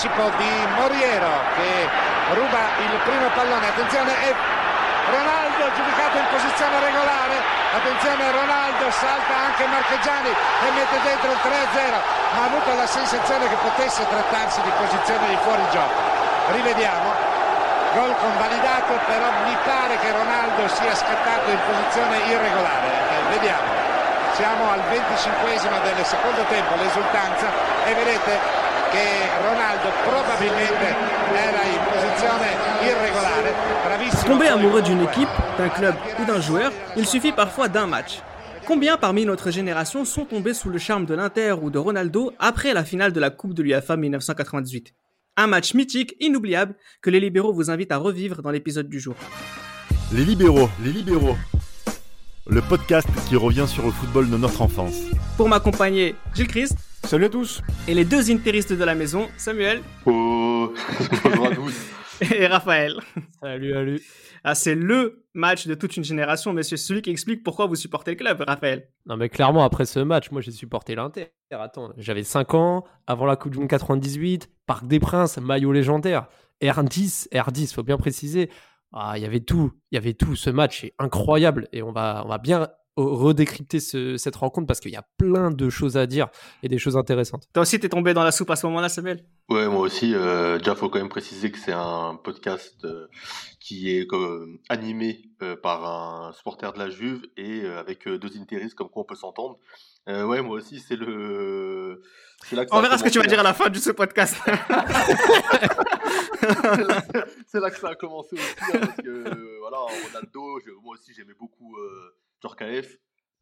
l'anticipo di Moriero che ruba il primo pallone, attenzione, è Ronaldo giudicato in posizione regolare, attenzione Ronaldo, salta anche Marchegiani e mette dentro il 3-0, ma ha avuto la sensazione che potesse trattarsi di posizione di fuorigioco. Rivediamo, gol convalidato, però mi pare che Ronaldo sia scattato in posizione irregolare. Eh, vediamo, siamo al 25 del secondo tempo, l'esultanza. E vedete che Ronaldo probabilmente era in posizione irregolare, bravissimo. Tomber amoureux d'une équipe, d'un club ou d'un joueur, il suffit parfois d'un match. Combien parmi notre génération sont tombés sous le charme de l'Inter ou de Ronaldo après la finale de la Coupe de l'UEFA 1998 Un match mythique, inoubliable, que les libéraux vous invitent à revivre dans l'épisode du jour. Les libéraux, les libéraux. Le podcast qui revient sur le football de notre enfance. Pour m'accompagner, Gilles Christ. Salut à tous. Et les deux interistes de la maison, Samuel. Oh, bonjour à tous. Et Raphaël. Salut, salut. Ah, c'est le match de toute une génération, monsieur. Celui qui explique pourquoi vous supportez le club, Raphaël. Non, mais clairement, après ce match, moi, j'ai supporté l'Inter. Attends, j'avais 5 ans, avant la Coupe du Monde 98, Parc des Princes, maillot légendaire, R10, R10, faut bien préciser. Ah, il y avait tout, il y avait tout. Ce match est incroyable et on va, on va bien redécrypter cette rencontre parce qu'il y a plein de choses à dire et des choses intéressantes. Toi aussi, t'es tombé dans la soupe à ce moment-là, Samuel? Ouais, moi aussi. Euh, déjà, faut quand même préciser que c'est un podcast euh, qui est animé euh, par un supporter de la Juve et euh, avec deux intérêts, comme quoi on peut s'entendre. Ouais, moi aussi, c'est le. on verra ce que tu vas dire à la fin de ce podcast. c'est là, que ça a commencé aussi, hein, parce que voilà, Ronaldo, moi aussi j'aimais beaucoup Djorkaeff,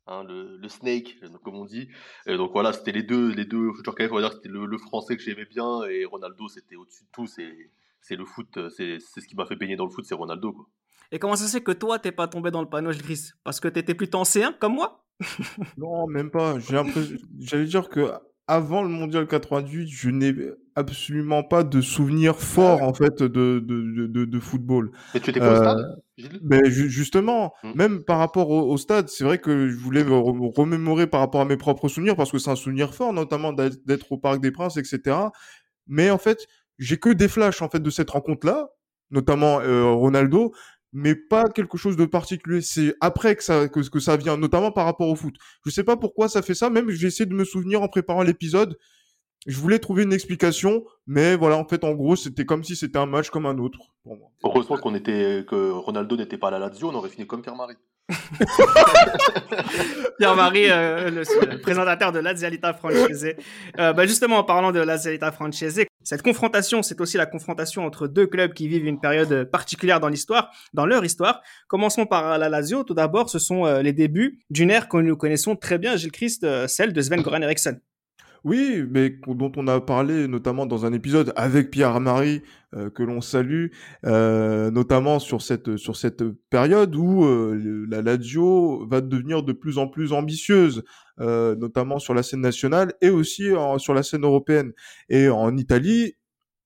hein, le, le, Snake, comme on dit. Et donc voilà, c'était les deux, les deux. Djorkaeff, on va dire c'était le, le, français que j'aimais bien, et Ronaldo, c'était au-dessus de tout. C'est le foot, c'est ce qui m'a fait baigner dans le foot, c'est Ronaldo. Quoi. Et comment ça se fait que toi, t'es pas tombé dans le panneau, Chris Parce que t'étais plutôt en C1 comme moi? Non, même pas. J'allais dire que avant le mondial 88, je n'ai absolument pas de souvenirs forts en fait de, de, de, de football. Et tu étais pas au stade euh, Mais justement, mmh. même par rapport au, stade, c'est vrai que je voulais me remémorer par rapport à mes propres souvenirs parce que c'est un souvenir fort, notamment d'être au Parc des Princes, etc. Mais en fait, j'ai que des flashs en fait de cette rencontre-là, notamment euh, Ronaldo, mais pas quelque chose de particulier. C'est après que ça, que, ça vient, notamment par rapport au foot. Je sais pas pourquoi ça fait ça, même j'ai essayé de me souvenir en préparant l'épisode. Je voulais trouver une explication, mais voilà, en fait, en gros, c'était comme si c'était un match comme un autre. Pour moi. Heureusement qu'on était, que Ronaldo n'était pas à la Lazio, on aurait fini comme Pierre-Marie. Pierre-Marie, euh, le, présentateur de Lazialita Francese. Euh, bah justement, en parlant de Lazialita Francese, cette confrontation, c'est aussi la confrontation entre deux clubs qui vivent une période particulière dans l'histoire, dans leur histoire. Commençons par la Lazio. Tout d'abord, ce sont euh, les débuts d'une ère que nous connaissons très bien, Gilles Christ, euh, celle de Sven-Goran Eriksson. Oui, mais dont on a parlé notamment dans un épisode avec Pierre-Marie euh, que l'on salue, euh, notamment sur cette sur cette période où euh, la Lazio va devenir de plus en plus ambitieuse, notamment sur la scène nationale et aussi sur la scène européenne. Et en Italie,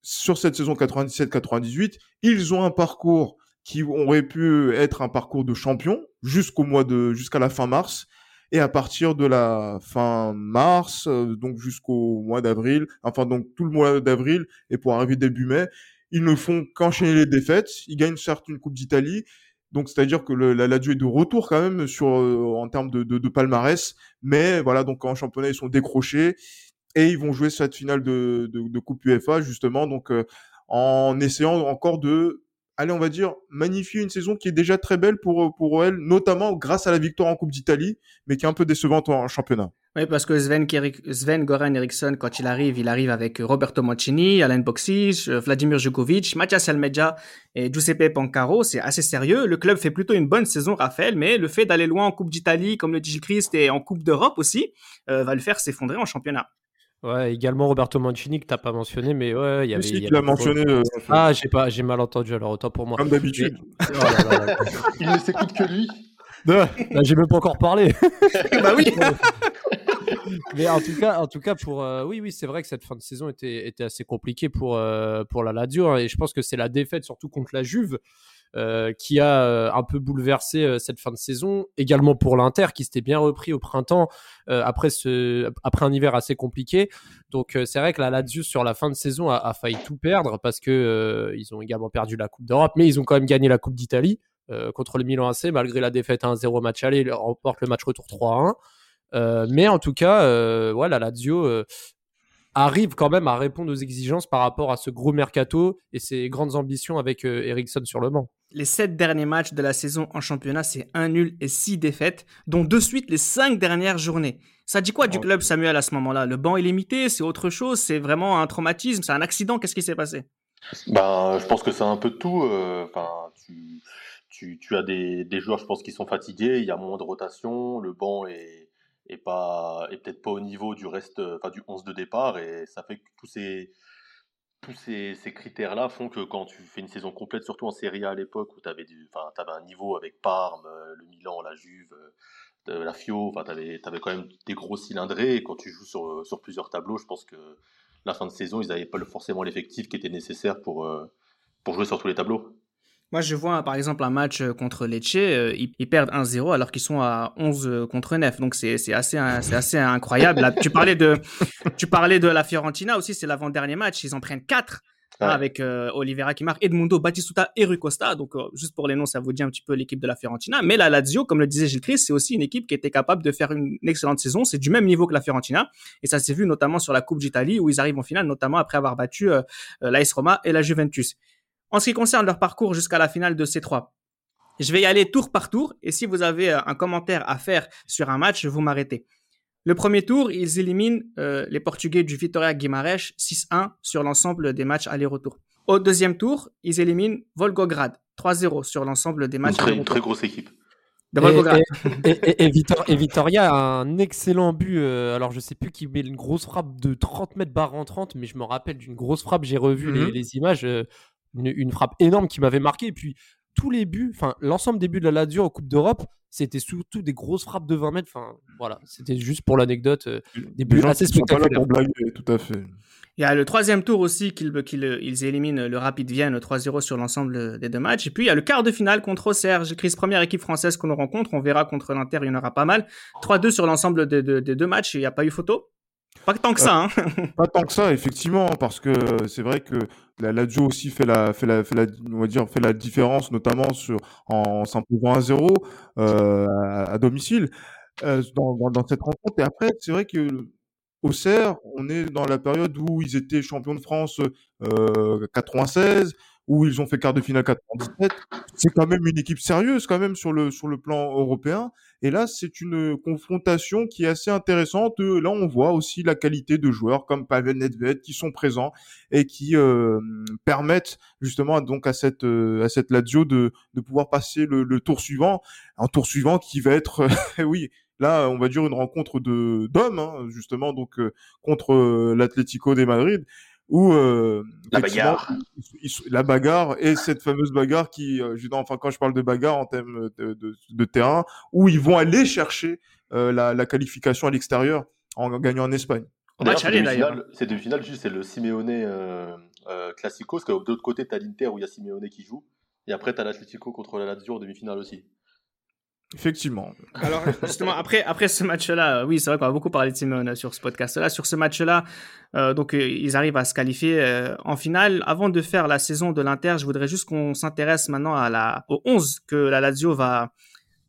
sur cette saison 97-98, ils ont un parcours qui aurait pu être un parcours de champion jusqu'au mois de jusqu'à la fin mars et à partir de la fin mars, euh, donc jusqu'au mois d'avril, enfin donc tout le mois d'avril et pour arriver début mai, ils ne font qu'enchaîner les défaites. Ils gagnent certes une Coupe d'Italie, donc c'est-à-dire que le, la Lazio est de retour quand même sur euh, en termes de, de, de, palmarès, mais voilà donc en championnat ils sont décrochés et ils vont jouer cette finale de, de Coupe UEFA justement donc euh, en essayant encore de allez, on va dire, magnifier une saison qui est déjà très belle pour, pour elle, notamment grâce à la victoire en Coupe d'Italie, mais qui est un peu décevante en championnat. Oui, parce que Sven, Sven Goran Eriksson, quand il arrive, il arrive avec Roberto Mancini, Alain Boxic, Vladimir Jugovic, Mathias Almeida et Giuseppe Pancaro. C'est assez sérieux. Le club fait plutôt une bonne saison, Raphaël, mais le fait d'aller loin en Coupe d'Italie, comme le dit Christ, et en Coupe d'Europe aussi, euh, va le faire s'effondrer en championnat. Ouais, également Roberto Mancini que t'as pas mentionné, mais ouais, il y avait. Si, tu l'as mentionné. Euh, ah, j'ai pas, j'ai mal entendu alors autant pour moi. Comme d'habitude. Oh il ne s'écoute que lui. Là, j'ai même pas encore parlé. bah oui. Mais en tout cas, en tout cas pour euh, oui, oui, c'est vrai que cette fin de saison était, était assez compliquée pour euh, pour la Lazio hein, et je pense que c'est la défaite surtout contre la Juve euh, qui a euh, un peu bouleversé euh, cette fin de saison. Également pour l'Inter qui s'était bien repris au printemps euh, après après un hiver assez compliqué. Donc euh, c'est vrai que la Lazio sur la fin de saison a, failli tout perdre parce que euh, ils ont également perdu la Coupe d'Europe, mais ils ont quand même gagné la Coupe d'Italie. euh, contre le Milan AC malgré la défaite 1-0 match aller, ils remportent le match retour 3-1. Euh, mais en tout cas, euh, voilà, la Lazio euh, arrive quand même à répondre aux exigences par rapport à ce gros mercato et ses grandes ambitions avec euh, Ericsson sur le banc. Les sept derniers matchs de la saison en championnat, c'est un nul et six défaites, dont de suite les cinq dernières journées. Ça dit quoi du club, Samuel, à ce moment-là? Le banc est limité, c'est autre chose, c'est vraiment un traumatisme, c'est un accident, qu'est-ce qui s'est passé? Ben, je pense que c'est un peu de tout. euh, Enfin, tu, tu, tu as des, des joueurs, je pense, qui sont fatigués. Il y a moins de rotation. Le banc est, est pas, est peut-être pas au niveau du reste, enfin, du 11 de départ, et ça fait que tous ces, tous ces, critères-là font que quand tu fais une saison complète, surtout en Serie A à l'époque où tu avais, un niveau avec Parme, euh, le Milan, la Juve, euh, la Fio, tu avais, quand même des gros cylindrés. Et quand tu joues sur, plusieurs tableaux, je pense que la fin de saison, ils n'avaient pas forcément l'effectif qui était nécessaire pour, euh, pour jouer sur tous les tableaux. Moi, je vois par exemple un match euh, contre Lecce, euh, ils, ils perdent 1-0 alors qu'ils sont à 11 euh, contre 9. Donc c'est c'est assez c'est assez incroyable. Là, tu parlais de tu parlais de la Fiorentina aussi, c'est l'avant-dernier match, ils en prennent 4 Ouais. avec euh, Oliveira qui marque, Edmundo, Batistuta et Rui Costa. Donc euh, juste pour les noms, ça vous dit un petit peu l'équipe de la Fiorentina. Mais la Lazio, comme le disait Gilles Christ, c'est aussi une équipe qui était capable de faire une, une excellente saison. C'est du même niveau que la Fiorentina et ça s'est vu notamment sur la Coupe d'Italie où ils arrivent en finale, notamment après avoir battu euh, l'AS Roma et la Juventus. En ce qui concerne leur parcours jusqu'à la finale de ces trois, je vais y aller tour par tour et si vous avez euh, un commentaire à faire sur un match, vous m'arrêtez. Le premier tour, ils éliminent euh, les Portugais du Vitória Guimarães 6-1 sur l'ensemble des matchs aller-retour. Au deuxième tour, ils éliminent Volgograd 3-0 sur l'ensemble des Une matchs très, une très grosse équipe. De Volgograd. Et, et- et Vitor- et Vitoria a un excellent but. euh, alors, je sais plus qui met une grosse frappe de 30 mètres barre en 30, mais je me rappelle d'une grosse frappe. J'ai revu Mhm. les, les images. euh, une, une frappe énorme qui m'avait marqué. Et puis, tous les buts, enfin, l'ensemble des buts de la Lazio en Coupe d'Europe, c'était surtout des grosses frappes de 20 mètres. Enfin, voilà, c'était juste pour l'anecdote. euh, des Les buts gens assez qui sont pas là spectaculaires. pour blaguer, tout à fait. Il y a le troisième tour aussi qu'ils qu'ils- ils éliminent le Rapid Vienne 3-0 sur l'ensemble des deux matchs. Et puis il y a le quart de finale contre Auxerre. J'ai Chris, première équipe française que l'on rencontre. On verra contre l'Inter, il y en aura pas mal. 3-2 sur l'ensemble des, des- des deux matchs. Il n'y a pas eu photo. Pas tant que ça. Hein. Pas tant que ça, effectivement, parce que euh, c'est vrai que la Lazio aussi fait la, fait la, fait la, on va dire, fait la différence, notamment sur, en s'imposant à 0 euh, à, à domicile euh, dans, dans, dans cette rencontre. Et après, c'est vrai que Auxerre, on est dans la période où ils étaient champions de France euh, 96, où ils ont fait quart de finale 97. C'est quand même une équipe sérieuse quand même sur le sur le plan européen. Et là, c'est une confrontation qui est assez intéressante. Là, on voit aussi la qualité de joueurs comme Pavel Nedved qui sont présents et qui euh, permettent justement donc à cette euh, à cette Lazio de de pouvoir passer le, le tour suivant, un tour suivant qui va être oui là on va dire une rencontre de d'hommes hein, justement donc euh, contre euh, l'Atlético de Madrid où euh, La bagarre. ils- ils- la bagarre et cette fameuse bagarre qui, euh, je- enfin quand je parle de bagarre en termes de, de, de terrain, où ils vont aller chercher euh, la, la qualification à l'extérieur en gagnant en Espagne. Au D'ailleurs, match ces aller, demi-finales- d'ailleurs. Ces demi-finales, juste, c'est le Simeone euh, euh, Classico, parce que de l'autre côté, tu as l'Inter où il y a Simeone qui joue, et après, tu as l'Atlético contre la Lazio en demi-finale aussi. Effectivement. Alors justement après après ce match-là, euh, oui c'est vrai qu'on va beaucoup parler de Simeone sur ce podcast-là. Sur ce match-là, euh, donc euh, ils arrivent à se qualifier euh, en finale. Avant de faire la saison de l'Inter, je voudrais juste qu'on s'intéresse maintenant à la au 11 que la Lazio va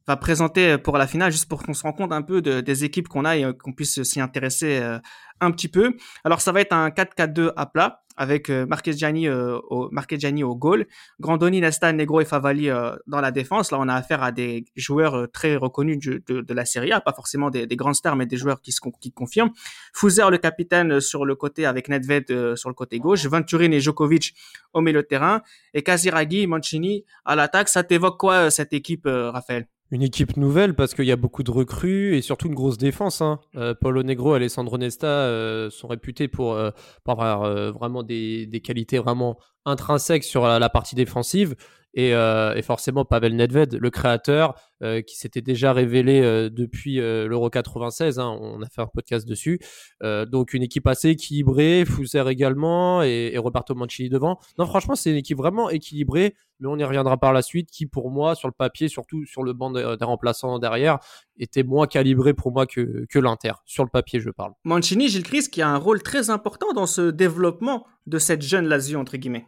va présenter pour la finale, juste pour qu'on se rende compte un peu de- des équipes qu'on a et euh, qu'on puisse s'y intéresser euh, un petit peu. Alors ça va être un 4-4-2 à plat avec euh, Marchegiani euh, au Marchegiani au goal, Grandoni, Nesta, Negro et Favalli euh, dans la défense. Là, on a affaire à des joueurs très reconnus du- de, de la Serie A, pas forcément des, des grandes stars, mais des joueurs qui se qui confirment. Fouzer, le capitaine, sur le côté avec Nedved sur le côté gauche, Venturin et Djokovic au milieu de terrain, et Casiraghi, Mancini à l'attaque. Ça t'évoque quoi cette équipe, Raphaël? Une équipe nouvelle parce qu'il y a beaucoup de recrues et surtout une grosse défense. Hein. Euh, Paulo Negro Alessandro Nesta euh, sont réputés pour, euh, avoir euh, vraiment des qualités vraiment intrinsèque sur la, partie défensive. Et, euh, et, forcément Pavel Nedved, le créateur, euh, qui s'était déjà révélé euh, depuis l'Euro 96. Hein, on a fait un podcast dessus. Donc une équipe assez équilibrée, Fusser également et, Roberto Mancini devant. Non, franchement, c'est une équipe vraiment équilibrée, mais on y reviendra par la suite. Qui pour moi, sur le papier, surtout sur le banc des remplaçants derrière, était moins calibré pour moi que, l'Inter. Sur le papier, je parle. Mancini, Gilles Christ, qui a un rôle très important dans ce développement de cette jeune Lazio entre guillemets.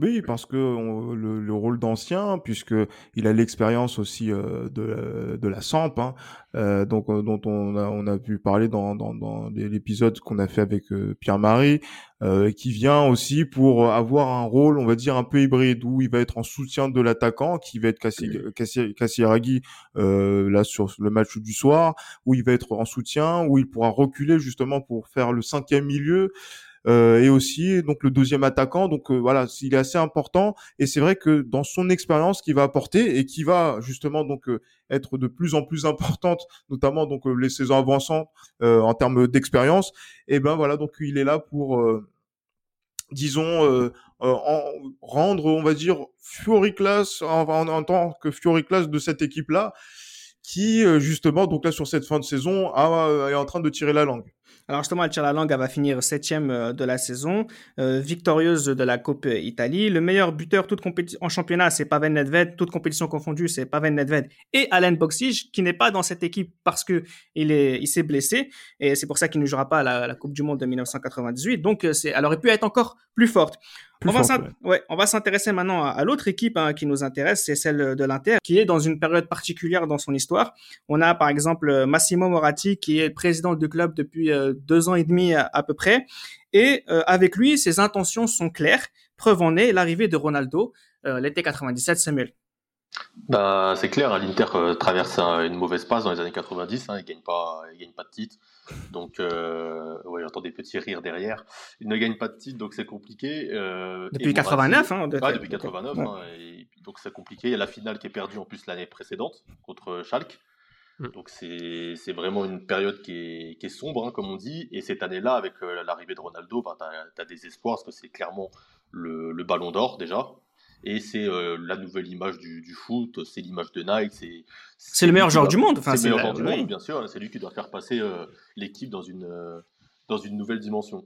Oui, parce que on, le, le, rôle d'ancien, puisque il a l'expérience aussi euh, de, de la Samp, hein, euh, donc euh, dont on a, on a pu parler dans, dans, dans l'épisode qu'on a fait avec euh, Pierre-Marie, euh, qui vient aussi pour avoir un rôle, on va dire un peu hybride, où il va être en soutien de l'attaquant, qui va être Kassiragi là sur le match du soir, où il va être en soutien, où il pourra reculer justement pour faire le cinquième milieu et aussi donc le deuxième attaquant. Donc euh, voilà, il est assez important et c'est vrai que dans son expérience qu'il va apporter et qui va justement donc euh, être de plus en plus importante, notamment donc les saisons avançantes en termes d'expérience. Et ben voilà, donc il est là pour disons en rendre on va dire Fury Class en, en, tant que Fury Class de cette équipe là qui justement donc là sur cette fin de saison a, est en train de tirer la langue. Alors justement, elle tire la langue, elle va finir septième euh, de la saison, euh, victorieuse de la Coupe Italie. Le meilleur buteur toute en championnat, c'est Pavel Nedved, toute compétition confondue, c'est Pavel Nedved et Alain Boxic, qui n'est pas dans cette équipe parce que il est, il s'est blessé et c'est pour ça qu'il ne jouera pas à la, la, Coupe du Monde de 1998. Donc, euh, c'est, elle aurait pu être encore plus forte. Plus on, va ouais. ouais. on va s'intéresser maintenant à, à l'autre équipe hein, qui nous intéresse, c'est celle de l'Inter, qui est dans une période particulière dans son histoire. On a par exemple Massimo Moratti, qui est président du club depuis deux ans et demi à, à peu près. Et euh, avec lui, ses intentions sont claires. Preuve en est l'arrivée de Ronaldo euh, l'été 97, Samuel. Bah, c'est clair, hein, l'Inter euh, traverse une mauvaise passe dans les années 90, hein, il gagne pas, il gagne pas de titre. Donc, euh, ouais, j'entends des petits rires derrière. Il ne gagne pas de titre, donc c'est compliqué. Euh, depuis 89, hein, de... ouais, depuis 89, ouais. hein, et, donc c'est compliqué. Il y a la finale qui est perdue en plus l'année précédente contre Schalke. Mm. Donc c'est vraiment une période qui est, qui est sombre, hein, comme on dit. Et cette année-là, avec euh, l'arrivée de Ronaldo, bah, tu as, as, des espoirs, parce que c'est clairement le, le, ballon d'or déjà. Et c'est euh, la nouvelle image du, du foot, c'est l'image de Nike. C'est le meilleur joueur du monde. Enfin, c'est le meilleur joueur du monde, bien sûr. C'est lui qui doit faire passer euh, l'équipe dans une, dans une nouvelle dimension.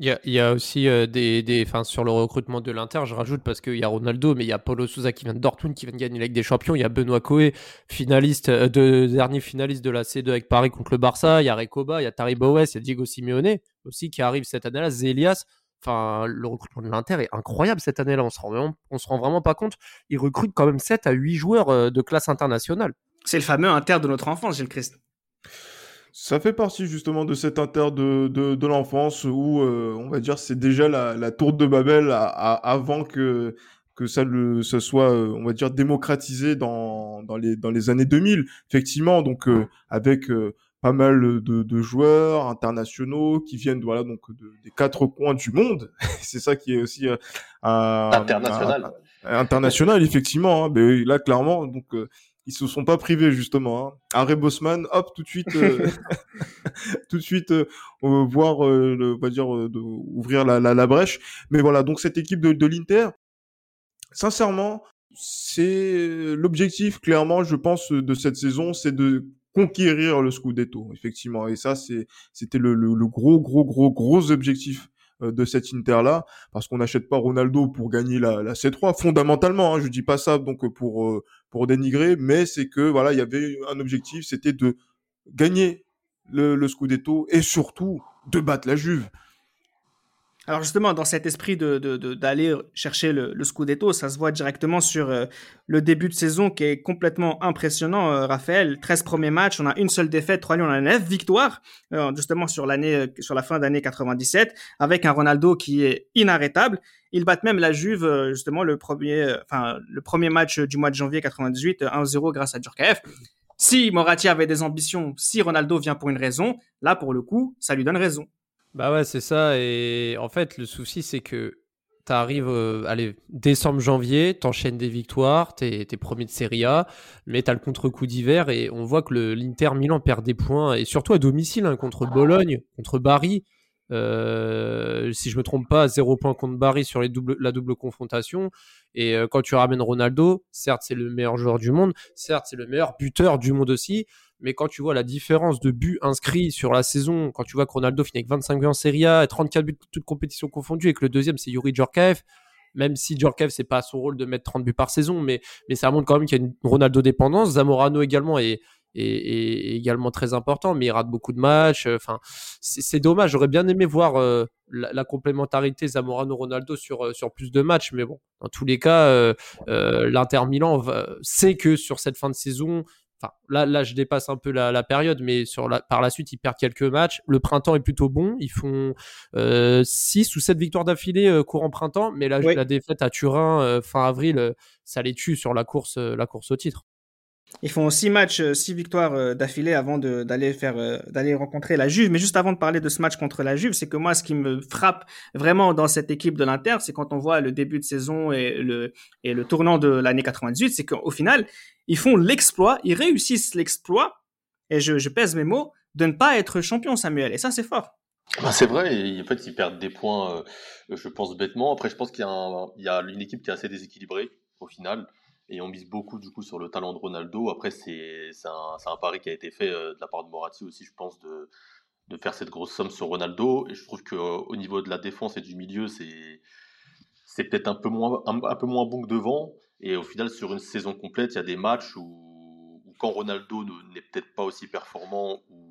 Il y, a, aussi euh, des, des, enfin, sur le recrutement de l'Inter, je rajoute parce qu'il y a Ronaldo, mais il y a Paulo Souza qui vient de Dortmund, qui vient de gagner la Ligue des Champions. Il y a Benoît Coé, finaliste, euh, de, dernier finaliste de la C2 avec Paris contre le Barça. Il y a Recoba, il y a Tariq Bowes, il y a Diego Simeone aussi qui arrive cette année-là. Zélias. Le recrutement de l'Inter est incroyable cette année-là. On se se rend vraiment pas compte. Il recrute quand même 7 à 8 joueurs euh, de classe internationale. C'est le fameux Inter de notre enfance, Gilles Christ. Ça fait partie justement de cet inter de, de, de l'enfance où, euh, on va dire, c'est déjà la, la tour de Babel à, à, avant que, que ça, le, ça soit, euh, on va dire, démocratisé dans, dans, les, dans les années 2000. Effectivement, donc euh, avec euh, pas mal de, de, joueurs internationaux qui viennent voilà, donc de, des quatre coins du monde. c'est ça qui est aussi euh, international. Un, international, effectivement. Hein. Mais là, clairement, donc ils se sont pas privés justement. Hein. Harry Bosman, hop, tout de suite, euh, tout de suite, euh, voir, euh, le, on va dire, de, ouvrir la, la, la, brèche. Mais voilà, donc cette équipe de, de l'Inter, sincèrement, c'est l'objectif clairement, je pense, de cette saison, c'est de conquérir le Scudetto, effectivement. Et ça, c'est, c'était le, le, le gros, gros, gros, gros objectif de cette Inter là parce qu'on n'achète pas Ronaldo pour gagner la, la C3 fondamentalement hein, je dis pas ça donc pour euh, pour dénigrer mais c'est que voilà il y avait un objectif c'était de gagner le, le Scudetto et surtout de battre la Juve alors justement, dans cet esprit d'aller de, chercher le, Scudetto, ça se voit directement sur euh, le début de saison qui est complètement impressionnant, euh, Raphaël. 13 premiers matchs, on a une seule défaite, 3 nuls, on a 9 victoires, euh, justement sur sur la fin d'année 97, avec un Ronaldo qui est inarrêtable. Ils battent même la Juve, justement, le premier, enfin, le premier match du mois de janvier 98, 1-0 grâce à Djurkaeff. Si Moratti avait des ambitions, si Ronaldo vient pour une raison, là, pour le coup, ça lui donne raison. Bah ouais, c'est ça. Et en fait, le souci, c'est que tu arrives, euh, allez, décembre, janvier, t'enchaînes des victoires, t'es es premier de Serie A, mais t'as le contre-coup d'hiver et on voit que l'Inter Milan perd des points, et surtout à domicile, hein, contre Bologne, contre Bari. Euh, si je me trompe pas, zéro point contre Barry sur la double confrontation. Et euh, quand tu ramènes Ronaldo, certes c'est le meilleur joueur du monde, certes c'est le meilleur buteur du monde aussi, mais quand tu vois la différence de buts inscrits sur la saison, quand tu vois que Ronaldo finit avec 25 buts en Serie A, et 34 buts toutes compétitions confondues, et que le deuxième c'est Yuri Djorkaeff, même si Djorkaeff c'est pas son rôle de mettre 30 buts par saison, mais, mais ça montre quand même qu'il y a une Ronaldo dépendance. Zamorano également est, est, également très important, mais il rate beaucoup de matchs. Enfin, c'est dommage. J'aurais bien aimé voir euh, la, complémentarité Zamorano-Ronaldo sur, euh, sur plus de matchs, mais bon, dans tous les cas, euh, l'Inter Milan sait que sur cette fin de saison, Enfin, là, là, je dépasse un peu la, période, mais sur la, par la suite, ils perdent quelques matchs. Le printemps est plutôt bon. Ils font 6 ou 7 victoires d'affilée courant printemps, mais la, la défaite à Turin fin avril, ça les tue sur la course, la course au titre. Ils font six matchs, euh, six victoires euh, d'affilée avant euh, d'aller rencontrer la Juve. Mais juste avant de parler de ce match contre la Juve, c'est que moi, ce qui me frappe vraiment dans cette équipe de l'Inter, c'est quand on voit le début de saison et le tournant de l'année 98, c'est qu'au final, ils font l'exploit, ils réussissent l'exploit. Et je, pèse mes mots de ne pas être champion, Samuel. Et ça, c'est fort. Bah, c'est vrai, en fait, ils perdent des points, je pense bêtement. Après, je pense qu'il y, y, a une équipe qui est assez déséquilibrée au final et on mise beaucoup du coup sur le talent de Ronaldo. Après, c'est un, un, pari qui a été fait euh, de la part de Moratti aussi, je pense, de, de faire cette grosse somme sur Ronaldo. Et je trouve qu'au niveau de la défense et du milieu, c'est c'est peut-être un peu moins un, peu moins bon que devant. Et au final, sur une saison complète, il y a des matchs où, où quand Ronaldo n'est peut-être pas aussi performant ou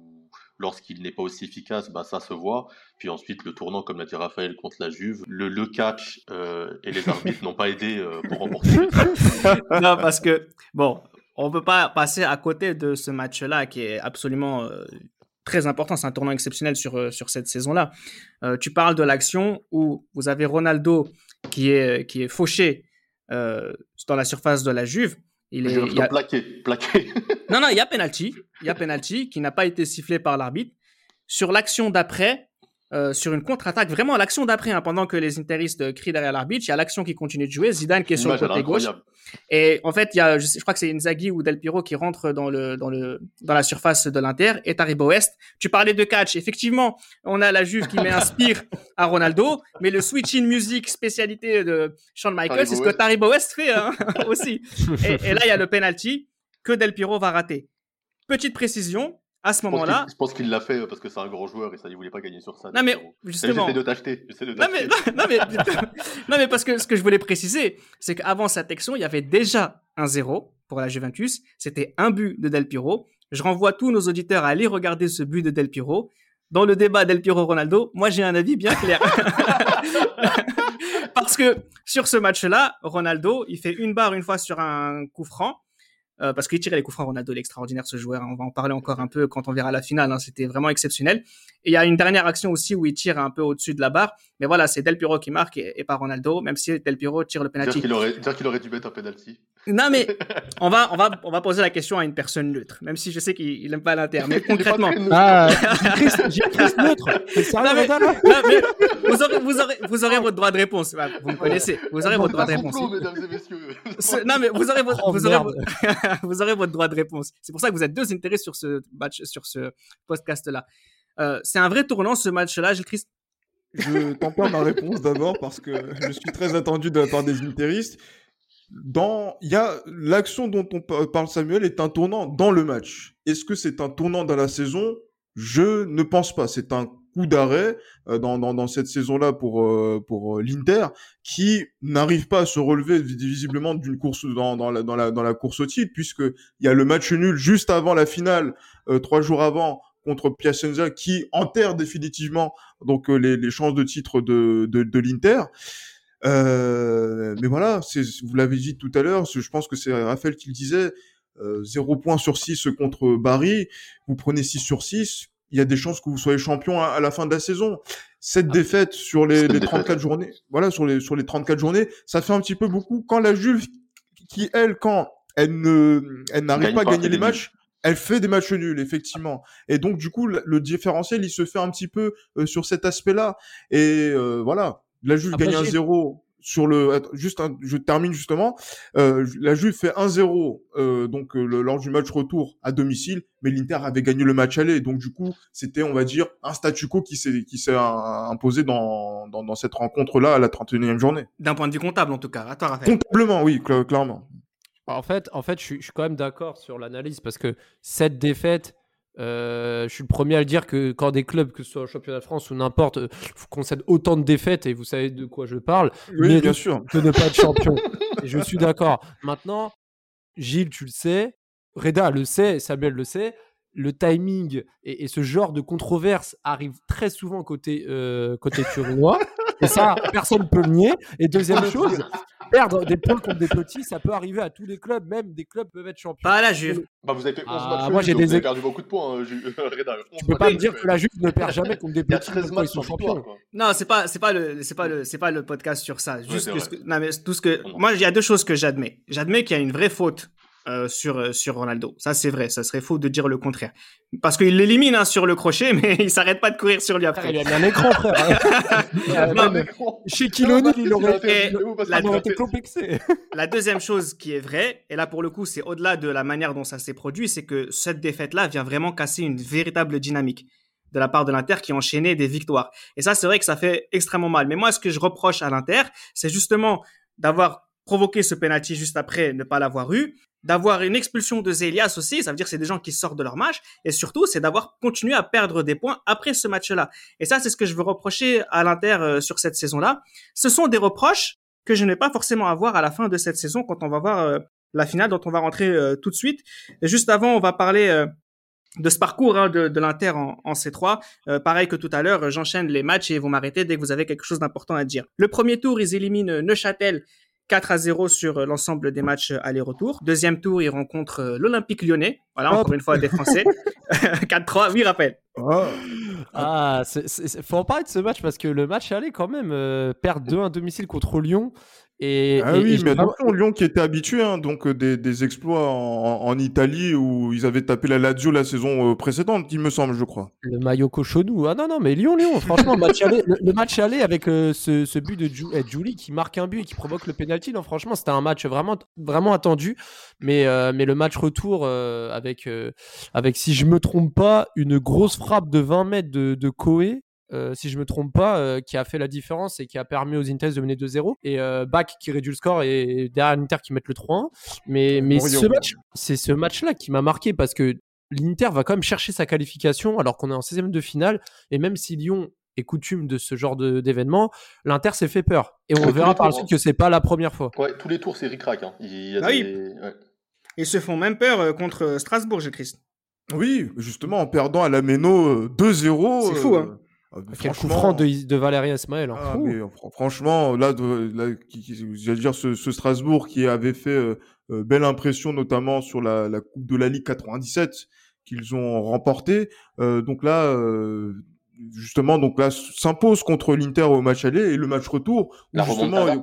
lorsqu'il n'est pas aussi efficace, bah, ça se voit. Puis ensuite, le tournant, comme l'a dit Raphaël, contre la Juve, le, le catch euh, et les arbitres n'ont pas aidé euh, pour remporter. non, parce que, bon, on ne peut pas passer à côté de ce match-là qui est absolument euh, très important. C'est un tournant exceptionnel sur, sur cette saison-là. tu parles de l'action où vous avez Ronaldo qui est, qui est fauché dans la surface de la Juve. Il est il a... plaqué, plaqué. non, non, il y a penalty. Il y a penalty qui n'a pas été sifflé par l'arbitre. Sur l'action d'après, euh, sur une contre-attaque, vraiment l'action d'après, hein, pendant que les interistes crient derrière l'arbitre, il y a l'action qui continue de jouer, Zidane qui est sur le côté gauche. Et en fait, il y a, je, crois que c'est Inzaghi ou Del Piro qui rentre dans le dans le dans la surface de l'Inter et Taribo West. Tu parlais de catch, effectivement, on a la Juve qui met un spire à Ronaldo, mais le switch in music spécialité de Shawn Michaels, c'est ce que Taribo West fait hein, aussi. Et, et, là, il y a le penalty que Del Piro va rater. Petite précision, à ce moment-là. Je pense qu'il l'a fait euh, parce que c'est un grand joueur et ça, il voulait pas gagner sur ça. Non, mais justement. J'essaie de t'acheter. Non, mais, non, mais, non, mais parce que ce que je voulais préciser, c'est qu'avant cette action, il y avait déjà un zéro pour la Juventus. C'était un but de Del Piro. Je renvoie tous nos auditeurs à aller regarder ce but de Del Piro. Dans le débat Del Piro-Ronaldo, moi j'ai un avis bien clair. parce que sur ce match-là, Ronaldo, il fait une barre une fois sur un coup franc euh, parce qu'il tirait les coups francs. Ronaldo, l'extraordinaire ce joueur. On va en parler encore un peu quand on verra la finale. Hein. C'était vraiment exceptionnel. Et il y a une dernière action aussi où il tire un peu au-dessus de la barre. Mais voilà, c'est Del Piro qui marque et, pas Ronaldo, même si Del Piro tire le penalty. Dire qu'il aurait, qu'il aurait dû mettre un penalty. Non, mais on va, on va, on va poser la question à une personne neutre, même si je sais qu'il n'aime pas l'Inter. Mais concrètement. ah, j'ai Christ neutre. Non, mais, non, mais vous, aurez, vous, aurez, vous aurez votre droit de réponse. Vous me connaissez. Vous aurez votre droit de réponse. mesdames et messieurs. Non, mais vous aurez votre, oh, vous, aurez votre... vous aurez votre droit de réponse. C'est pour ça que vous êtes deux intéressés sur ce match, sur ce podcast-là. Euh, c'est un vrai tournant ce match-là, Gilles Christ. Je tente pas ma réponse d'abord parce que je suis très attendu de la part des interistes. Dans, il y a l'action dont on parle Samuel est un tournant dans le match. Est-ce que c'est un tournant dans la saison? Je ne pense pas. C'est un coup d'arrêt euh, dans, dans, dans, cette saison-là pour euh, pour l'Inter qui n'arrive pas à se relever visiblement d'une course dans, dans, la, dans, la, course au titre puisque il y a le match nul juste avant la finale trois jours avant contre Piacenza qui enterre définitivement donc euh, les, les chances de titre de, de, de l'Inter. Euh, mais voilà, vous l'avez dit tout à l'heure, je pense que c'est Raphaël qui le disait, euh, 0 points sur 6 contre Bari, vous prenez 6 sur 6, il y a des chances que vous soyez champion à, la fin de la saison. Cette ah, défaite sur les, les 34 journées, voilà, sur les, sur les 34 journées, ça fait un petit peu beaucoup. Quand la Juve, qui elle, quand elle ne, elle n'arrive pas à gagner les matchs, elle fait des matchs nuls, effectivement. Et donc, du coup, le différentiel, il se fait un petit peu euh, sur cet aspect-là. Et euh, voilà, la Juve gagne un 0 sur le juste un, je termine justement euh, la Juve fait 1-0 euh, donc euh, le, lors du match retour à domicile mais l'Inter avait gagné le match aller donc du coup c'était on va dire un statu quo qui s'est qui s'est imposé dans, dans, dans cette rencontre là à la 31e journée D'un point de vue comptable, en tout cas. À toi, Raphaël. comptablement oui cla- clairement En fait, en fait je, suis, je suis quand même d'accord sur l'analyse parce que cette défaite, euh, je suis le premier à le dire que quand des clubs, que ce soit au championnat de France ou n'importe, euh, concèdent autant de défaites, et vous savez de quoi je parle, oui Mais- bien sûr de ne pas être champion. et je suis d'accord. Maintenant, Gilles, tu le sais, Reda le sait, Samuel le sait, le timing et, et ce genre de controverse arrive très souvent côté, euh, côté turinois. et ça, personne ne peut le nier. Et deuxième chose, perdre des points contre des petits, ça peut arriver à tous les clubs, même des clubs peuvent être champions. Pas à la Juve. Bah, vous avez fait 11 Ah, matchs moi, j'ai donc des vous avez ex- perdu beaucoup de points. hein, Reda, 11 Tu peux pas me dire que la Juve ne perd jamais contre des Il y a petits 13 même quand ils matchs sont champions. quoi. Non, c'est pas, c'est pas le, c'est pas le, c'est pas le podcast sur ça. Juste que non, mais tout ce que, moi, il y a deux choses que j'admets. J'admets qu'il y a une vraie faute euh, sur euh, sur Ronaldo. Ça, c'est vrai. Ça serait faux de dire le contraire. Parce qu'il l'élimine hein, sur le crochet, mais il s'arrête pas de courir sur lui Frère, il après. a mis un écran, frère. Non, même mais- Chez Kiloni, il aurait, il parce la- été complexé. La deuxième chose qui est vraie, et là pour le coup c'est au-delà de la manière dont ça s'est produit, c'est que cette défaite-là vient vraiment casser une véritable dynamique de la part de l'Inter qui enchaînait des victoires. Et ça c'est vrai que ça fait extrêmement mal. Mais moi ce que je reproche à l'Inter, c'est justement d'avoir provoqué ce penalty juste après ne pas l'avoir eu, d'avoir une expulsion de Zelias aussi, ça veut dire que c'est des gens qui sortent de leur match, et surtout c'est d'avoir continué à perdre des points après ce match-là. Et ça c'est ce que je veux reprocher à l'Inter euh, sur cette saison-là. Ce sont des reproches que je n'ai pas forcément à voir à la fin de cette saison quand on va voir euh, la finale dont on va rentrer euh, tout de suite. Juste avant, on va parler de ce parcours hein, de, l'Inter en, en C3. Euh, pareil que tout à l'heure, j'enchaîne les matchs et vous m'arrêtez dès que vous avez quelque chose d'important à dire. Le premier tour, ils éliminent Neuchâtel 4 à 0 sur euh, l'ensemble des matchs euh, aller-retour. Deuxième tour, ils rencontrent euh, l'Olympique lyonnais. Voilà, Hop. encore une fois, des Français. 4-3, oui, rappel. Ah, Ah, c'est- c'est- c'est- faut en parler de ce match parce que le match allait quand même euh, perdre 2-1 domicile contre Lyon. Et, Ah et- oui, et mais attention, Lyon qui était habitué, hein, donc euh, des, des exploits en, en Italie où ils avaient tapé la Lazio la saison euh, précédente, il me semble, je crois. le maillot cochonou. Ah non, non, mais Lyon, Lyon, franchement, match aller- le, le match aller avec euh, ce, ce but de Ju- eh, Julie qui marque un but et qui provoque le penalty. Non, franchement, c'était un match vraiment, vraiment attendu. Mais, euh, mais le match retour euh, avec, euh, avec, si je me trompe pas, une grosse frappe de 20 mètres de, de Koé. Euh, si je me trompe pas, euh, qui a fait la différence et qui a permis aux Inter de mener 2-0. Et euh, Bach qui réduit le score et derrière l'Inter qui met le 3-1. Mais, mais ce match, c'est ce match-là qui m'a marqué parce que l'Inter va quand même chercher sa qualification alors qu'on est en 16e de finale. Et même si Lyon est coutume de ce genre de- d'événement, l'Inter s'est fait peur. Et on verra par la suite que c'est pas la première fois. Ouais, tous les tours, c'est ric-rac. Hein. Il y a Ah oui. ouais. Ils se font même peur euh, contre Strasbourg, j'ai Christ. Oui, justement, en perdant à la Méno euh, 2-0. C'est fou, hein. Euh, Quel coup franchement- franc de, de Valérien Ismaël. hein. Ah, mais, franchement, là, là qui, qui- j'allais dire ce, ce Strasbourg qui avait fait euh, euh, belle impression, notamment sur la, la Coupe de la Ligue 97 qu'ils ont remporté. Euh, donc là, euh, justement, donc là s'impose contre l'Inter au match aller et le match retour. où La justement, euh,